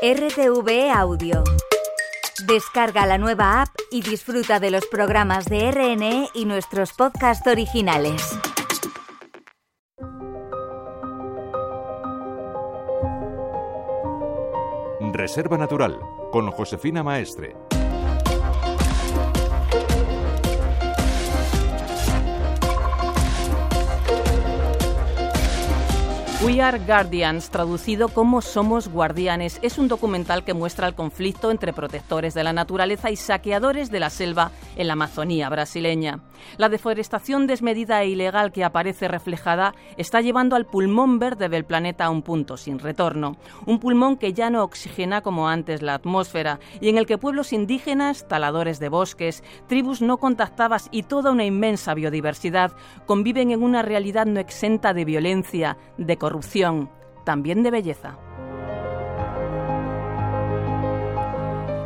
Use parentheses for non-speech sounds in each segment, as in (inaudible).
RTV Audio. Descarga la nueva app y disfruta de los programas de RNE y nuestros podcasts originales. Reserva Natural con Josefina Maestre. We Are Guardians, traducido como Somos Guardianes, es un documental que muestra el conflicto entre protectores de la naturaleza y saqueadores de la selva en la Amazonía brasileña. La deforestación desmedida e ilegal que aparece reflejada está llevando al pulmón verde del planeta a un punto sin retorno. Un pulmón que ya no oxigena como antes la atmósfera y en el que pueblos indígenas, taladores de bosques, tribus no contactadas y toda una inmensa biodiversidad conviven en una realidad no exenta de violencia, de corrupción, también de belleza.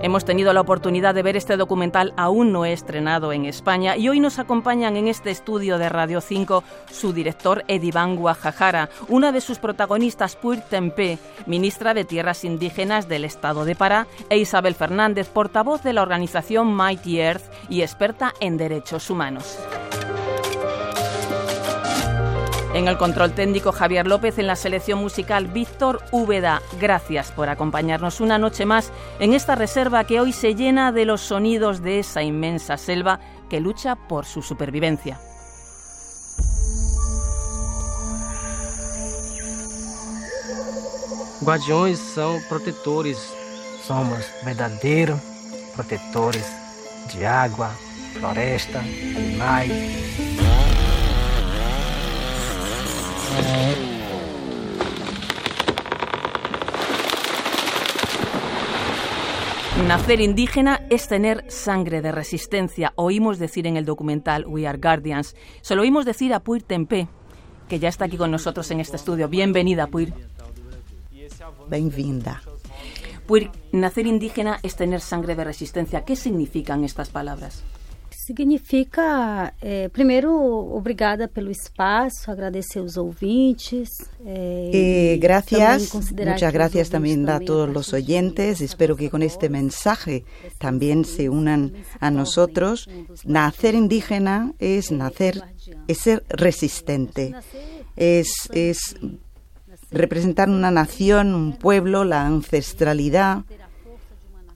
Hemos tenido la oportunidad de ver este documental aún no estrenado en España y hoy nos acompañan en este estudio de Radio 5 su director Edivan Guajajara, una de sus protagonistas Puir Tempé, ministra de Tierras Indígenas del Estado de Pará, e Isabel Fernández, portavoz de la organización Mighty Earth y experta en derechos humanos. En el control técnico Javier López, en la selección musical Víctor Úbeda. Gracias por acompañarnos una noche más en esta reserva que hoy se llena de los sonidos de esa inmensa selva que lucha por su supervivencia. Guardiões são protetores. Somos verdadeiros protetores de água, floresta, animais. Nacer indígena es tener sangre de resistencia. Oímos decir en el documental We Are Guardians. Se lo oímos decir a Puir Tempé, que ya está aquí con nosotros en este estudio. Bienvenida, Puir. Bem-vinda. Puir, nacer indígena es tener sangre de resistencia. ¿Qué significan estas palabras? Significa, eh, primeiro, obrigada pelo espaço, agradecer os ouvintes. Eh, gracias, muchas gracias también a todos los oyentes. Espero que con este mensaje también se unan a nosotros. Nacer indígena es nacer, es ser resistente, es, es representar una nación, un pueblo, la ancestralidad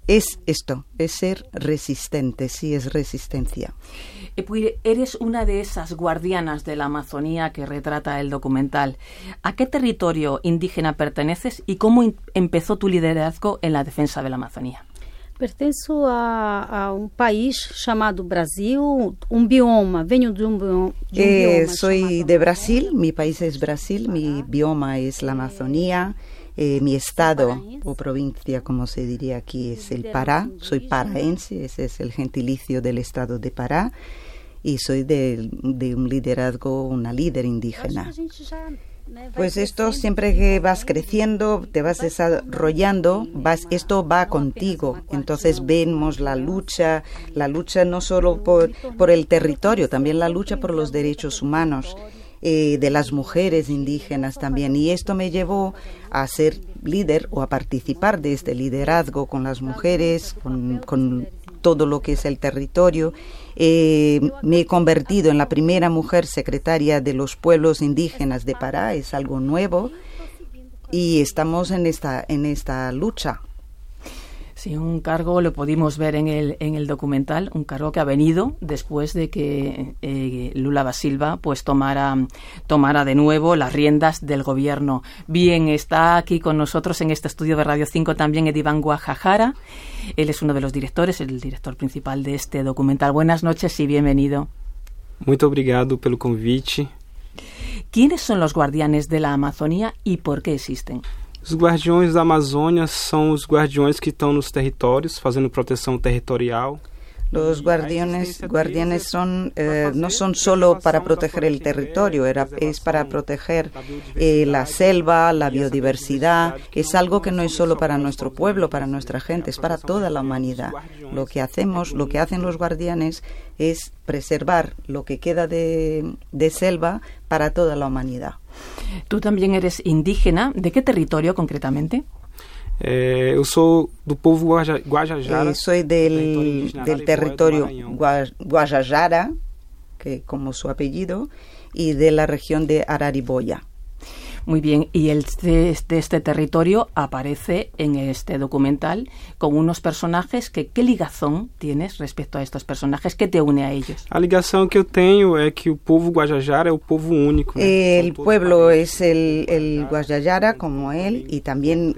es esto, es ser resistente, sí es resistencia. Eres una de esas guardianas de la Amazonía que retrata el documental. ¿A qué territorio indígena perteneces y cómo empezó tu liderazgo en la defensa de la Amazonía? Pertenço a, a, um país chamado Brasil, um bioma. Venho de um, bioma. De um eh, bioma soy de Brasil, mi país es Brasil, mi bioma es la Amazonía. Eh, mi estado o provincia, como se diría aquí, es el Pará. Soy paraense, ese es el gentilicio del estado de Pará. Y soy de, de un liderazgo, una líder indígena. Pues esto siempre que vas creciendo, te vas desarrollando, vas, esto va contigo. Entonces vemos la lucha, la lucha no solo por, por el territorio, también la lucha por los derechos humanos. Eh, de las mujeres indígenas también. Y esto me llevó a ser líder o a participar de este liderazgo con las mujeres, con, todo lo que es el territorio. Eh, me he convertido en la primera mujer secretaria de los pueblos indígenas de Pará, es algo nuevo. Y estamos en esta, en esta lucha. Sí, un cargo lo pudimos ver en el, en el documental, un cargo que ha venido después de que eh, Lula da Silva pues tomara, tomara de nuevo las riendas del gobierno. Bien, está aquí con nosotros en este estudio de Radio 5 también Edivan Guajajara. Él es uno de los directores, el director principal de este documental. Buenas noches y bienvenido. Muito obrigado pelo convite. ¿Quiénes son los guardianes de la Amazonía y por qué existen? Os guardiões da Amazônia são os guardiões que estão nos territórios, fazendo proteção territorial. Los guardianes, guardianes son, eh, no son solo para proteger el territorio, era, es para proteger eh, la selva, la biodiversidad. Es algo que no es solo para nuestro pueblo, para nuestra gente, es para toda la humanidad. Lo que hacemos, lo que hacen los guardianes es preservar lo que queda de, de selva para toda la humanidad. Tú también eres indígena. ¿De qué territorio concretamente? É, eu sou do povo Guaja, Guajajara. Eh, soy del, del territorio Gua- Guajajara, que como su apellido, y de la región de Arariboya. Muy bien, y el de, de este territorio aparece en este documental con unos personajes que qué ligazón tienes respecto a estos personajes, qué te une a ellos. A ligação que eu tenho é que o povo Guajajara é o povo único. El pueblo es el, el Guajajara como él y también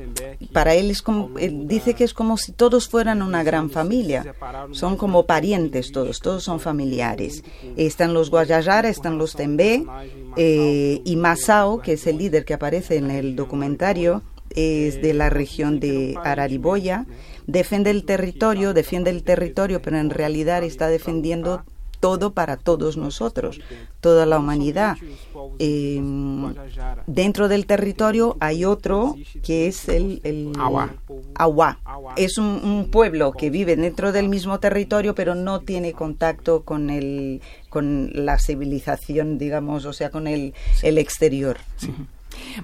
para él es como, él dice que es como si todos fueran una gran familia. Son como parientes todos, todos son familiares. Están los Guajajara, están los Tembé eh, y Masao, que es el líder que aparece en el documentario, es de la región de Arariboya. Defiende el territorio, defiende el territorio, pero en realidad está defendiendo todo para todos nosotros, toda la humanidad. Eh, dentro del territorio hay otro que es el, el. Awa. Es un, un pueblo que vive dentro del mismo territorio, pero no tiene contacto con el con la civilización, digamos, o sea, con el, el exterior.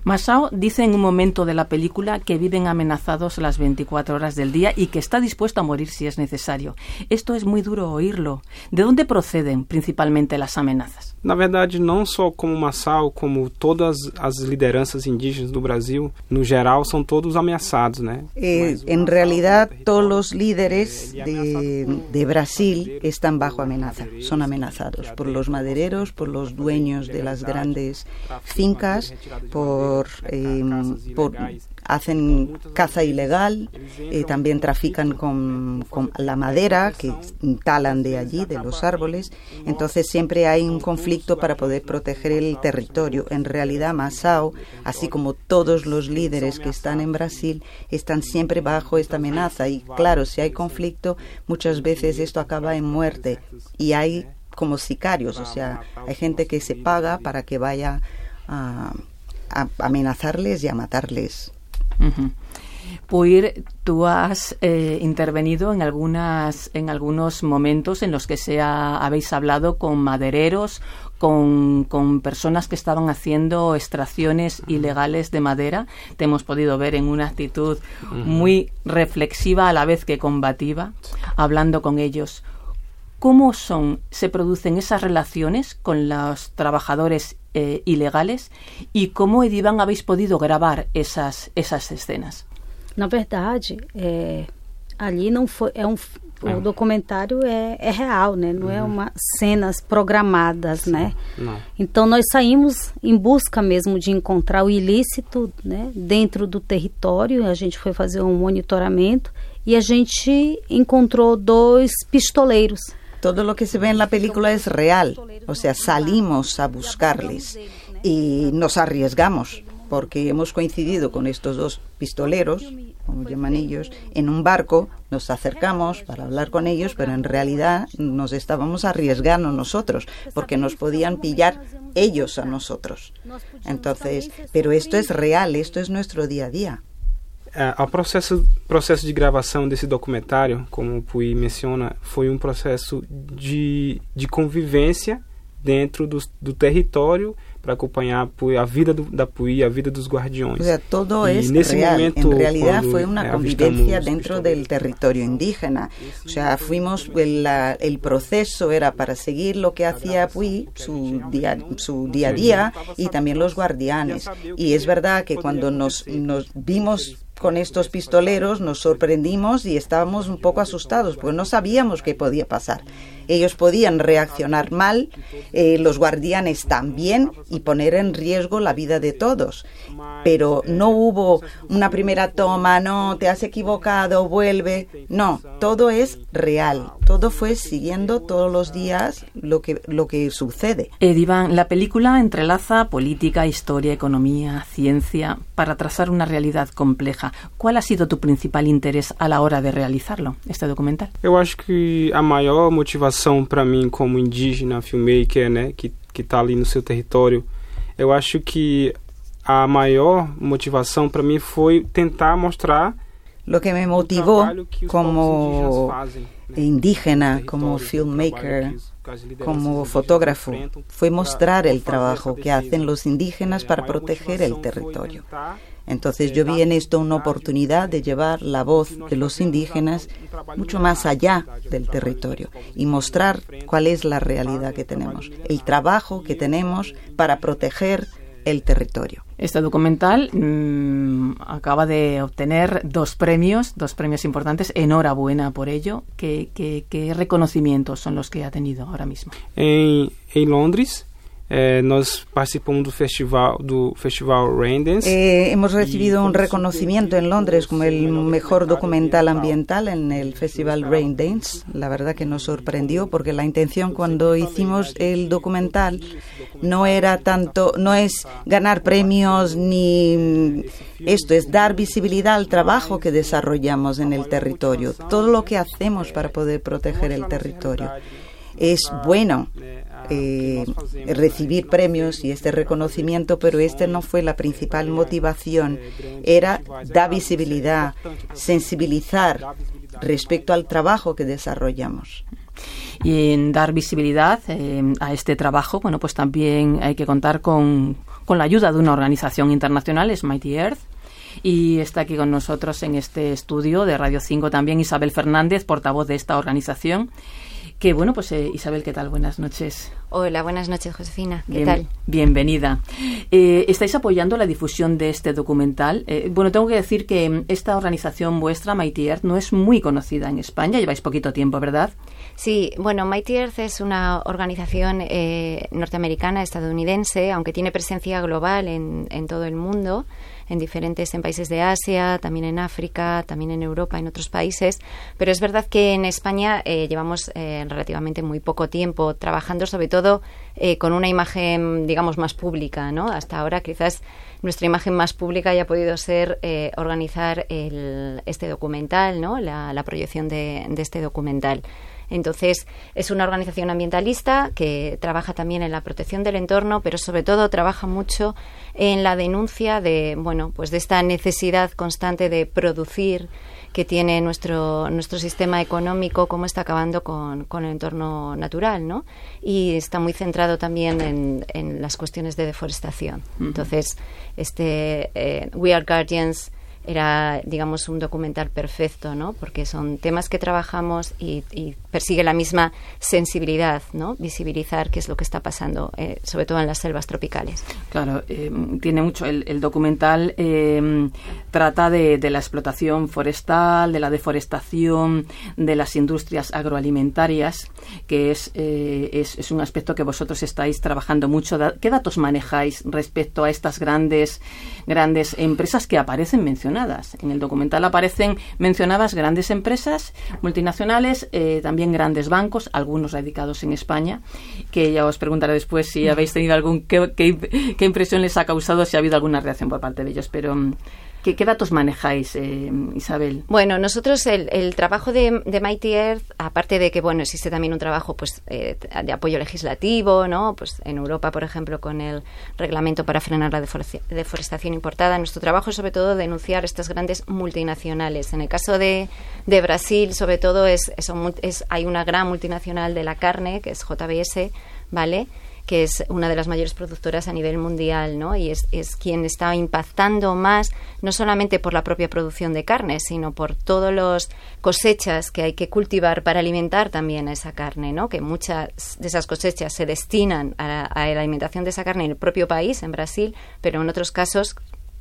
Masao dice en un momento de la película que viven amenazados las 24 horas del día y que está dispuesto a morir si es necesario. Esto es muy duro oírlo. ¿De dónde proceden principalmente las amenazas? Na verdade, não só como Massal, como todas as lideranças indígenas do Brasil, no geral, são todos ameaçados, né? Eh, en realidad, todos los líderes de, de Brasil están bajo amenaza, son amenazados por los madereros, por los dueños de las grandes fincas, por, eh, por hacen caza ilegal, eh, también trafican con, con la madera que talan de allí, de los árboles. Entonces siempre hay un conflicto para poder proteger el territorio. En realidad, Masao, así como todos los líderes que están en Brasil, están siempre bajo esta amenaza. Y claro, si hay conflicto, muchas veces esto acaba en muerte. Y hay como sicarios, o sea, hay gente que se paga para que vaya a, a amenazarles y a matarles. Puir, tú has eh, intervenido en algunas en algunos momentos en los que se ha- habéis hablado con madereros, con, con personas que estaban haciendo extracciones ilegales de madera. Te hemos podido ver en una actitud muy reflexiva a la vez que combativa, hablando con ellos. ¿Cómo son, se producen esas relaciones con los trabajadores eh, ilegales y cómo, Edivan, habéis podido grabar esas, esas escenas? Na verdade, é, ali não foi. É um, o documentário é, é real, né? Não é uma cenas programadas, né? Não. Então nós saímos em busca mesmo de encontrar o ilícito, né? Dentro do território, a gente foi fazer um monitoramento e a gente encontrou dois pistoleiros. Todo lo que se ve en la película es real, o sea, salimos a buscarles y nos arriesgamos porque hemos coincidido con estos dos pistoleros, como llaman ellos, en un barco, nos acercamos para hablar con ellos, pero en realidad nos estábamos arriesgando nosotros, porque nos podían pillar ellos a nosotros. Entonces, pero esto es real, esto es nuestro día a día. É, o processo, processo de gravação desse documentário, como o Pui menciona, foi um processo de, de convivência dentro do, do território para acompanhar a, a vida do, da Pui, a vida dos guardiões. O sea, todo Y es ese real. momento, en realidad fue una convivencia avistamos dentro del territorio indígena. O sea, fuimos, el, la- el proceso era para seguir lo que hacía Pui, su día, su día a día, y también los guardianes. Y es verdad que cuando nos, nos vimos con estos pistoleros nos sorprendimos y estábamos un poco asustados porque no sabíamos qué podía pasar. Ellos podían reaccionar mal, eh, los guardianes también y poner en riesgo la vida de todos. Pero no hubo una primera toma, no, te has equivocado, vuelve. No, todo es real. Todo fue siguiendo todos los días lo que, lo que sucede. Edivan, la película entrelaza política, historia, economía, ciencia, para trazar una realidad compleja. ¿Cuál ha sido tu principal interés a la hora de realizarlo, este documental? Eu acho que a maior motivação para mim como indígena, filmmaker, né, que que tá ali no seu território, eu acho que a maior motivação para mim foi tentar mostrar Lo que me motivó como indígena, como filmmaker, como fotógrafo, fue mostrar el trabajo que hacen los indígenas para proteger el territorio. Entonces yo vi en esto una oportunidad de llevar la voz de los indígenas mucho más allá del territorio y mostrar cuál es la realidad que tenemos, el trabajo que tenemos para proteger el territorio. Este documental mmm, acaba de obtener dos premios, dos premios importantes. Enhorabuena por ello. ¿Qué, qué, qué reconocimientos son los que ha tenido ahora mismo? En, en Londres Eh, nós participamos do festival do festival Raindance. Eh, hemos recibido un reconocimiento en Londres como el mejor documental ambiental en el festival Raindance. La verdad que nos sorprendió porque la intención cuando hicimos el documental no era tanto, no es ganar premios ni esto es dar visibilidad al trabajo que desarrollamos en el territorio, todo lo que hacemos para poder proteger el territorio. Es bueno eh, recibir premios y este reconocimiento, pero este no fue la principal motivación. Era dar visibilidad, sensibilizar respecto al trabajo que desarrollamos. Y en dar visibilidad eh, a este trabajo, bueno, pues también hay que contar con, con la ayuda de una organización internacional, es Mighty Earth, y está aquí con nosotros en este estudio de Radio 5 también Isabel Fernández, portavoz de esta organización. Que bueno, pues eh, Isabel, ¿qué tal? Buenas noches. Hola, buenas noches, Josefina. ¿Qué Bien- tal? Bienvenida. Eh, ¿Estáis apoyando la difusión de este documental? Eh, bueno, tengo que decir que mm, esta organización vuestra, Mighty Earth, no es muy conocida en España. Lleváis poquito tiempo, ¿verdad? Sí, bueno, Mighty Earth es una organización eh, norteamericana, estadounidense, aunque tiene presencia global en, en todo el mundo, en diferentes en países de Asia, también en África, también en Europa, en otros países. Pero es verdad que en España eh, llevamos eh, relativamente muy poco tiempo trabajando, sobre todo eh, con una imagen, digamos, más pública, ¿no? Hasta ahora quizás nuestra imagen más pública haya podido ser eh, organizar el- este documental, ¿no? La, la proyección de, de este documental. Entonces, es una organización ambientalista que trabaja también en la protección del entorno, pero sobre todo trabaja mucho en la denuncia de, bueno, pues de esta necesidad constante de producir que tiene nuestro, nuestro sistema económico, cómo está acabando con, con el entorno natural, ¿no? Y está muy centrado también en, en las cuestiones de deforestación. Entonces, este eh, We Are Guardians era, digamos, un documental perfecto, ¿no? Porque son temas que trabajamos y, y persigue la misma sensibilidad, ¿no? Visibilizar qué es lo que está pasando, eh, sobre todo en las selvas tropicales. Claro, eh, tiene mucho. El, documental eh, trata de, la explotación forestal, de la deforestación, de las industrias agroalimentarias, que es, eh, es, un aspecto que vosotros estáis trabajando mucho. ¿Qué datos manejáis respecto a estas grandes, grandes empresas que aparecen mencionadas? En el documental aparecen mencionadas grandes empresas multinacionales, eh, también grandes bancos, algunos radicados en España, que ya os preguntaré después si habéis tenido algún qué, qué- qué impresión les ha causado, si ha habido alguna reacción por parte de ellos. Pero mm, ¿qué, datos manejáis, eh, Isabel? Bueno, nosotros el, el trabajo de, de Mighty Earth, aparte de que bueno existe también un trabajo pues eh, de apoyo legislativo, ¿no? Pues en Europa, por ejemplo, con el reglamento para frenar la deforestación, importada, nuestro trabajo es sobre todo denunciar estas grandes multinacionales. En el caso de, Brasil, sobre todo es, mul- es hay una gran multinacional de la carne que es JBS, ¿vale? Que es una de las mayores productoras a nivel mundial, ¿no? Y es, es quien está impactando más, no solamente por la propia producción de carne, sino por todas las cosechas que hay que cultivar para alimentar también a esa carne, ¿no? Que muchas de esas cosechas se destinan a a la alimentación de esa carne en el propio país, en Brasil, pero en otros casos,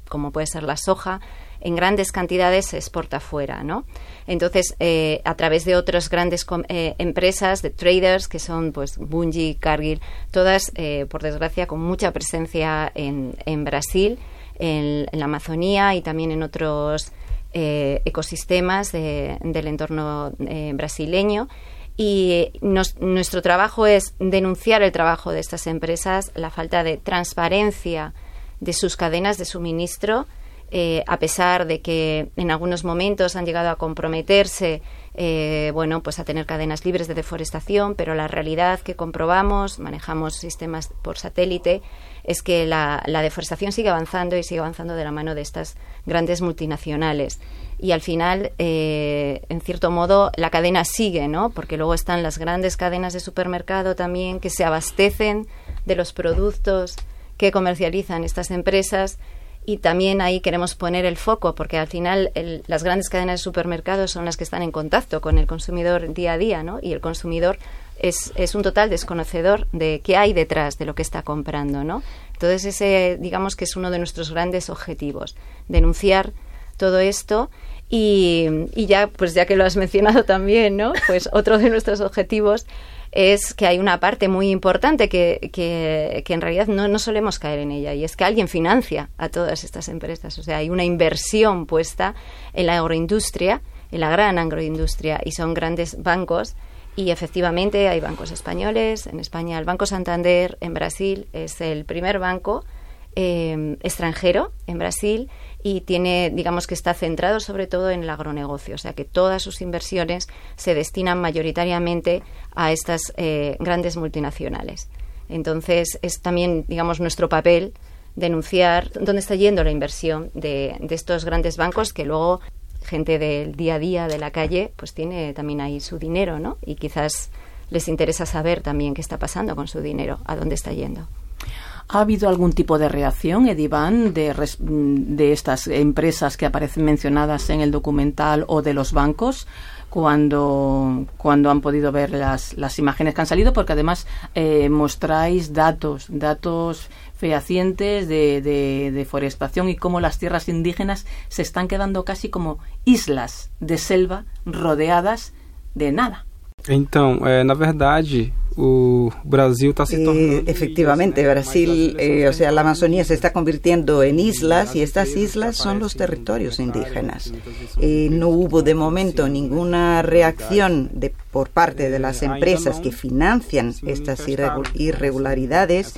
como puede ser la soja, en grandes cantidades se exporta fuera, ¿no? Entonces, eh, a través de otras grandes eh, empresas de traders, que son pues Bungie, Cargill, todas, eh, por desgracia, con mucha presencia en, en Brasil, en, la Amazonía y también en otros eh, ecosistemas de- del entorno brasileño. Y nuestro trabajo es denunciar el trabajo de estas empresas, la falta de transparencia de sus cadenas de suministro, eh, a pesar de que en algunos momentos han llegado a comprometerse, eh, bueno, pues a tener cadenas libres de deforestación, pero la realidad que comprobamos, manejamos sistemas por satélite, es que la, deforestación sigue avanzando y sigue avanzando de la mano de estas grandes multinacionales. Y al final, eh, en cierto modo, la cadena sigue, ¿no? Porque luego están las grandes cadenas de supermercado también que se abastecen de los productos que comercializan estas empresas y también ahí queremos poner el foco porque al final las grandes cadenas de supermercados son las que están en contacto con el consumidor día a día, ¿no? Y el consumidor es, es, un total desconocedor de qué hay detrás de lo que está comprando, ¿no? Entonces ese, digamos que es uno de nuestros grandes objetivos, denunciar todo esto y, y ya, pues ya que lo has mencionado también, ¿no? Pues otro de nuestros objetivos es que hay una parte muy importante que, que, en realidad no, no, solemos caer en ella y es que alguien financia a todas estas empresas. O sea, hay una inversión puesta en la agroindustria, en la gran agroindustria y son grandes bancos y efectivamente hay bancos españoles. En España el Banco Santander, en Brasil es el primer banco eh, extranjero en Brasil y tiene, digamos que está centrado sobre todo en el agronegocio, o sea que todas sus inversiones se destinan mayoritariamente a estas eh, grandes multinacionales. Entonces es también, digamos, nuestro papel denunciar dónde está yendo la inversión de, de estos grandes bancos que luego gente del día a día de la calle pues tiene también ahí su dinero, ¿no? Y quizás les interesa saber también qué está pasando con su dinero, a dónde está yendo. ¿Ha habido algún tipo de reacción, Edivan, de, de estas empresas que aparecen mencionadas en el documental o de los bancos? cuando, cuando han podido ver las, las imágenes que han salido, porque además eh, mostráis datos, datos fehacientes de, de, deforestación y cómo las tierras indígenas se están quedando casi como islas de selva rodeadas de nada. Então, é, na verdade, o Brasil está se tornando. Eh, efectivamente, Brasil, eh, o sea, la Amazonía se está convirtiendo en islas y estas islas son los territorios indígenas. Eh, no hubo de momento ninguna reacción de, por parte de las empresas que financian estas irregularidades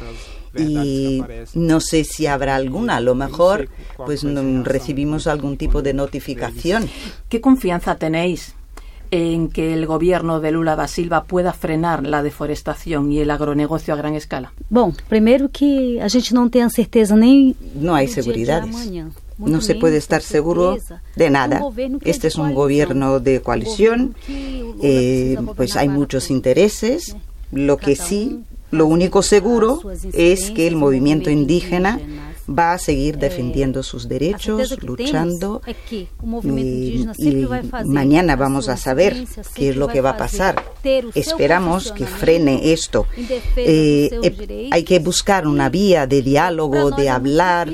y no sé si habrá alguna. A lo mejor, pues recibimos algún tipo de notificación. ¿Qué confianza tenéis en que el gobierno de Lula da Silva pueda frenar la deforestación y el agronegocio a gran escala? Bom, primeiro que a gente não tem certeza nem no hay seguridades. No se puede estar seguro de nada. Este es un gobierno de coalición, eh, pues hay muchos intereses. Lo que sí, lo único seguro es que el movimiento indígena va a seguir defendiendo sus derechos, luchando. y, mañana vamos a saber qué es lo que va a pasar. Esperamos que frene esto. Eh, eh, hay que buscar una vía de diálogo, de hablar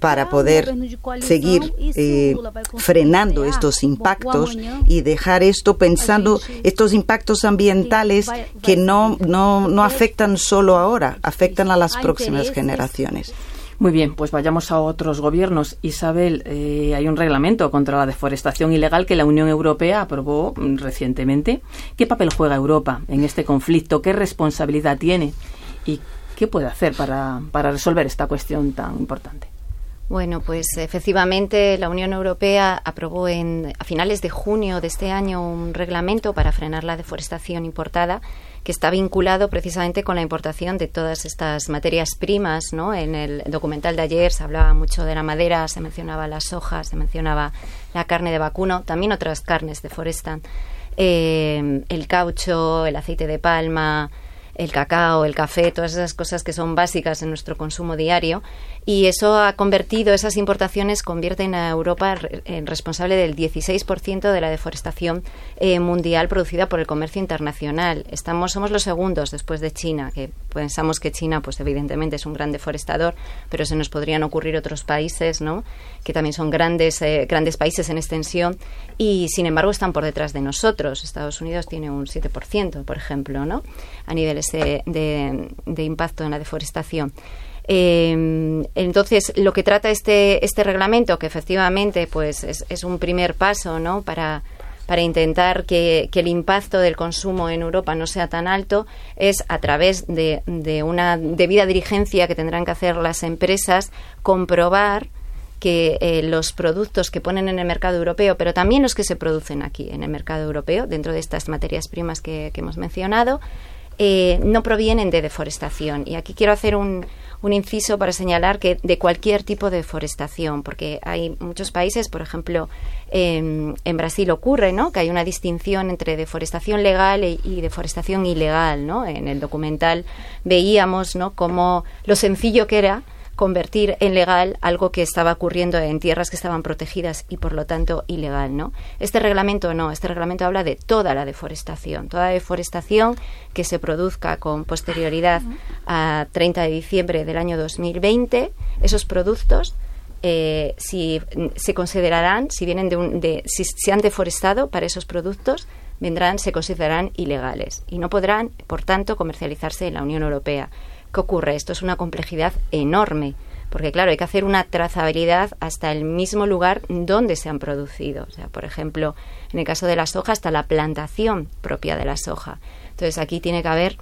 para poder seguir eh, frenando estos impactos y dejar esto pensando estos impactos ambientales que no, no, no afectan solo ahora, afectan a las próximas generaciones. Muy bien, pues vayamos a otros gobiernos. Isabel, eh, hay un reglamento contra la deforestación ilegal que la Unión Europea aprobó mm, recientemente. ¿Qué papel juega Europa en este conflicto? ¿Qué responsabilidad tiene? ¿Y qué puede hacer para, para resolver esta cuestión tan importante? Bueno, pues efectivamente la Unión Europea aprobó en, a finales de junio de este año un reglamento para frenar la deforestación importada que está vinculado precisamente con la importación de todas estas materias primas. ¿no? En el documental de ayer se hablaba mucho de la madera, se mencionaba las hojas, se mencionaba la carne de vacuno, también otras carnes deforestan, eh, el caucho, el aceite de palma, el cacao, el café, todas esas cosas que son básicas en nuestro consumo diario. Y eso ha convertido, esas importaciones convierten a Europa en responsable del 16% de la deforestación eh, mundial producida por el comercio internacional. Estamos, somos los segundos después de China, que pensamos que China, pues evidentemente es un gran deforestador, pero se nos podrían ocurrir otros países, ¿no? Que también son grandes, eh, grandes países en extensión y sin embargo están por detrás de nosotros. Estados Unidos tiene un 7%, por ejemplo, ¿no? A de, impacto en la deforestación. Eh, entonces, lo que trata este, este reglamento, que efectivamente pues, es, un primer paso ¿no? para, para intentar que, el impacto del consumo en Europa no sea tan alto, es a través de, de una debida dirigencia que tendrán que hacer las empresas comprobar que eh, los productos que ponen en el mercado europeo, pero también los que se producen aquí en el mercado europeo, dentro de estas materias primas que, hemos mencionado, eh, no provienen de deforestación. Y aquí quiero hacer un, un inciso para señalar que de cualquier tipo de deforestación, porque hay muchos países, por ejemplo, en Brasil ocurre, ¿no? Que hay una distinción entre deforestación legal y, y, deforestación ilegal, ¿no? En el documental veíamos, ¿no? Cómo lo sencillo que era convertir en legal algo que estaba ocurriendo en tierras que estaban protegidas y por lo tanto ilegal, ¿no? Este reglamento no, este reglamento habla de toda la deforestación, toda deforestación que se produzca con posterioridad a 30 de diciembre del año 2020, esos productos eh, si se considerarán, si vienen de, un, de si se han deforestado para esos productos, vendrán, se considerarán ilegales y no podrán, por tanto, comercializarse en la Unión Europea. ¿Qué ocurre? Esto es una complejidad enorme, porque claro, hay que hacer una trazabilidad hasta el mismo lugar donde se han producido. O sea, por ejemplo, en el caso de la soja, hasta la plantación propia de la soja. Entonces, aquí tiene que haber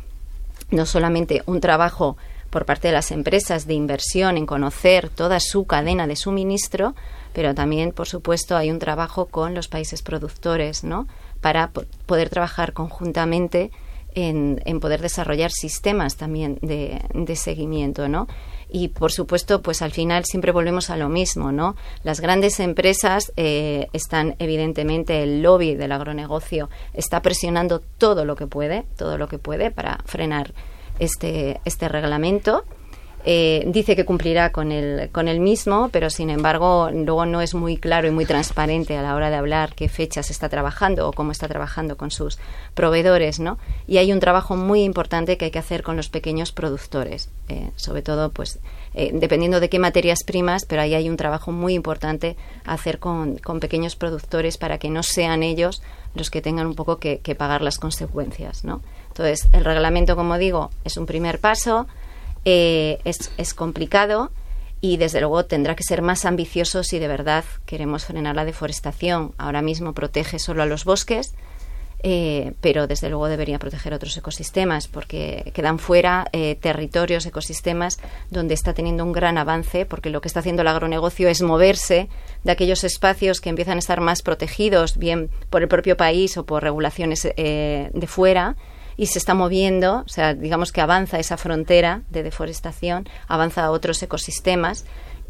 no solamente un trabajo por parte de las empresas de inversión en conocer toda su cadena de suministro, pero también, por supuesto, hay un trabajo con los países productores, ¿no? Para poder trabajar conjuntamente en, poder desarrollar sistemas también de, seguimiento, ¿no? Y por supuesto, pues al final siempre volvemos a lo mismo, ¿no? Las grandes empresas eh, están, evidentemente, el lobby del agronegocio está presionando todo lo que puede, todo lo que puede para frenar este, este reglamento eh, dice que cumplirá con el, con el mismo, pero sin embargo luego no es muy claro y muy transparente a la hora de hablar qué fechas está trabajando o cómo está trabajando con sus proveedores, ¿no? Y hay un trabajo muy importante que hay que hacer con los pequeños productores, eh, sobre todo, pues, eh, dependiendo de qué materias primas, pero ahí hay un trabajo muy importante a hacer con, con pequeños productores para que no sean ellos los que tengan un poco que, que pagar las consecuencias, ¿no? Entonces, el reglamento, como digo, es un primer paso eh, es, es complicado y desde luego tendrá que ser más ambicioso si de verdad queremos frenar la deforestación. Ahora mismo protege solo a los bosques, eh, pero desde luego debería proteger otros ecosistemas porque quedan fuera eh, territorios, ecosistemas donde está teniendo un gran avance porque lo que está haciendo el agronegocio es moverse de aquellos espacios que empiezan a estar más protegidos, bien por el propio país o por regulaciones de fuera y se está moviendo, o sea, digamos que avanza esa frontera de deforestación, avanza a otros ecosistemas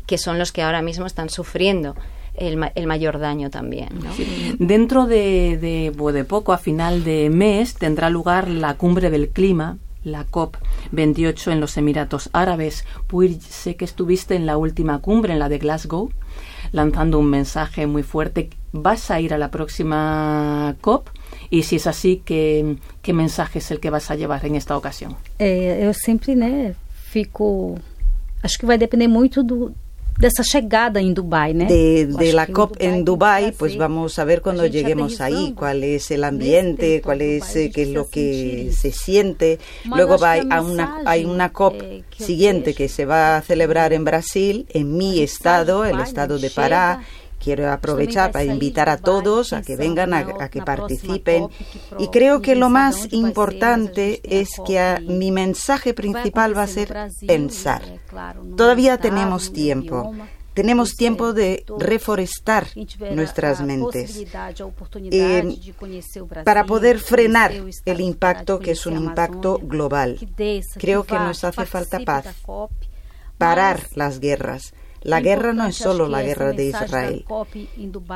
que son los que ahora mismo están sufriendo el, el mayor daño también. Dentro de, de, poco, a final de mes, tendrá lugar la cumbre del clima la COP28 en los Emiratos Árabes. Pues sé que estuviste en la última cumbre, en la de Glasgow, lanzando un mensaje muy fuerte. ¿Vas a ir a la próxima COP? Y si es así, ¿qué, qué mensaje es el que vas a llevar en esta ocasión? Eh, eu sempre, né, fico... Acho que vai depender muito do, dessa chegada en Dubai, ¿no? De, de la COP en Dubai, pues vamos a ver cuando lleguemos ahí cuál es el ambiente, cuál es eh, qué es lo que se siente. Luego va a una, hay una COP eh, siguiente que se va a celebrar en Brasil, en mi estado, el estado de Pará quiero aprovechar para invitar a todos a que vengan a, que participen. Y creo que lo más importante es que mi mensaje principal va a ser pensar. Todavía tenemos tiempo. Tenemos tiempo de reforestar nuestras mentes. eh, para poder frenar el impacto que es un impacto global. Creo que nos hace falta paz, parar las guerras la guerra no es solo la guerra de Israel,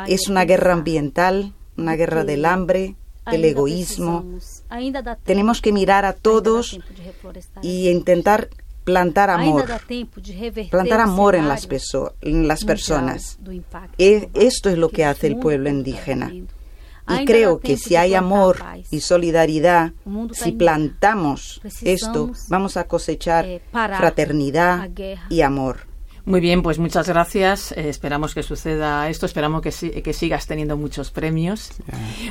es una guerra ambiental, una guerra del hambre, del egoísmo. Tenemos que mirar a todos y intentar plantar amor, plantar amor en las, en las personas. E, esto es lo que hace el pueblo indígena. Y creo que si hay amor y solidaridad, si plantamos esto, vamos a cosechar eh, fraternidad y amor. Muy bien, pues muchas gracias. Eh, esperamos que suceda esto. Esperamos que, que sigas teniendo muchos premios.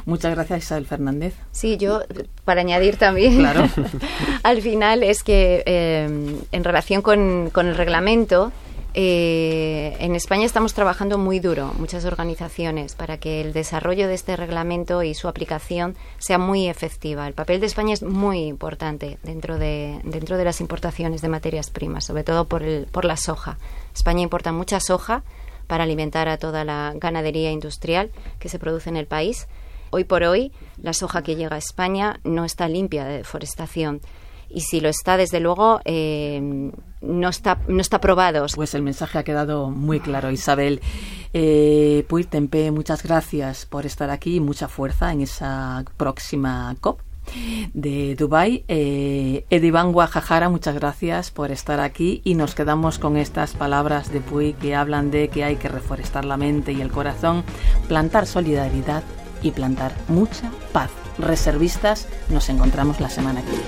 Muchas gracias, Isabel Fernández. Sí, yo, para añadir también, claro. (laughs) al final es que eh, en relación con, con el reglamento, eh, en España estamos trabajando muy duro, muchas organizaciones, para que el desarrollo de este reglamento y su aplicación sea muy efectiva. El papel de España es muy importante dentro de, dentro de las importaciones de materias primas, sobre todo por, el, por la soja. España importa mucha soja para alimentar a toda la ganadería industrial que se produce en el país. Hoy por hoy, la soja que llega a España no está limpia de deforestación y si lo está, desde luego, eh, no está no está probado. Pues el mensaje ha quedado muy claro, Isabel. Eh, Tempe, muchas gracias por estar aquí y mucha fuerza en esa próxima COP. de Dubai. Eh, Edivan Guajajara, muchas gracias por estar aquí y nos quedamos con estas palabras de Puy que hablan de que hay que reforestar la mente y el corazón, plantar solidaridad y plantar mucha paz. Reservistas, nos encontramos la semana que viene.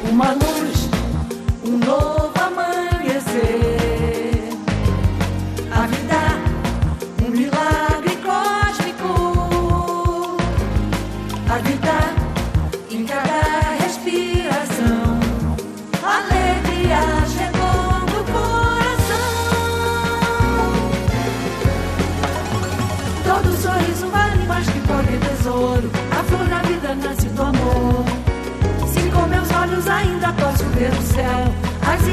Ver o céu, as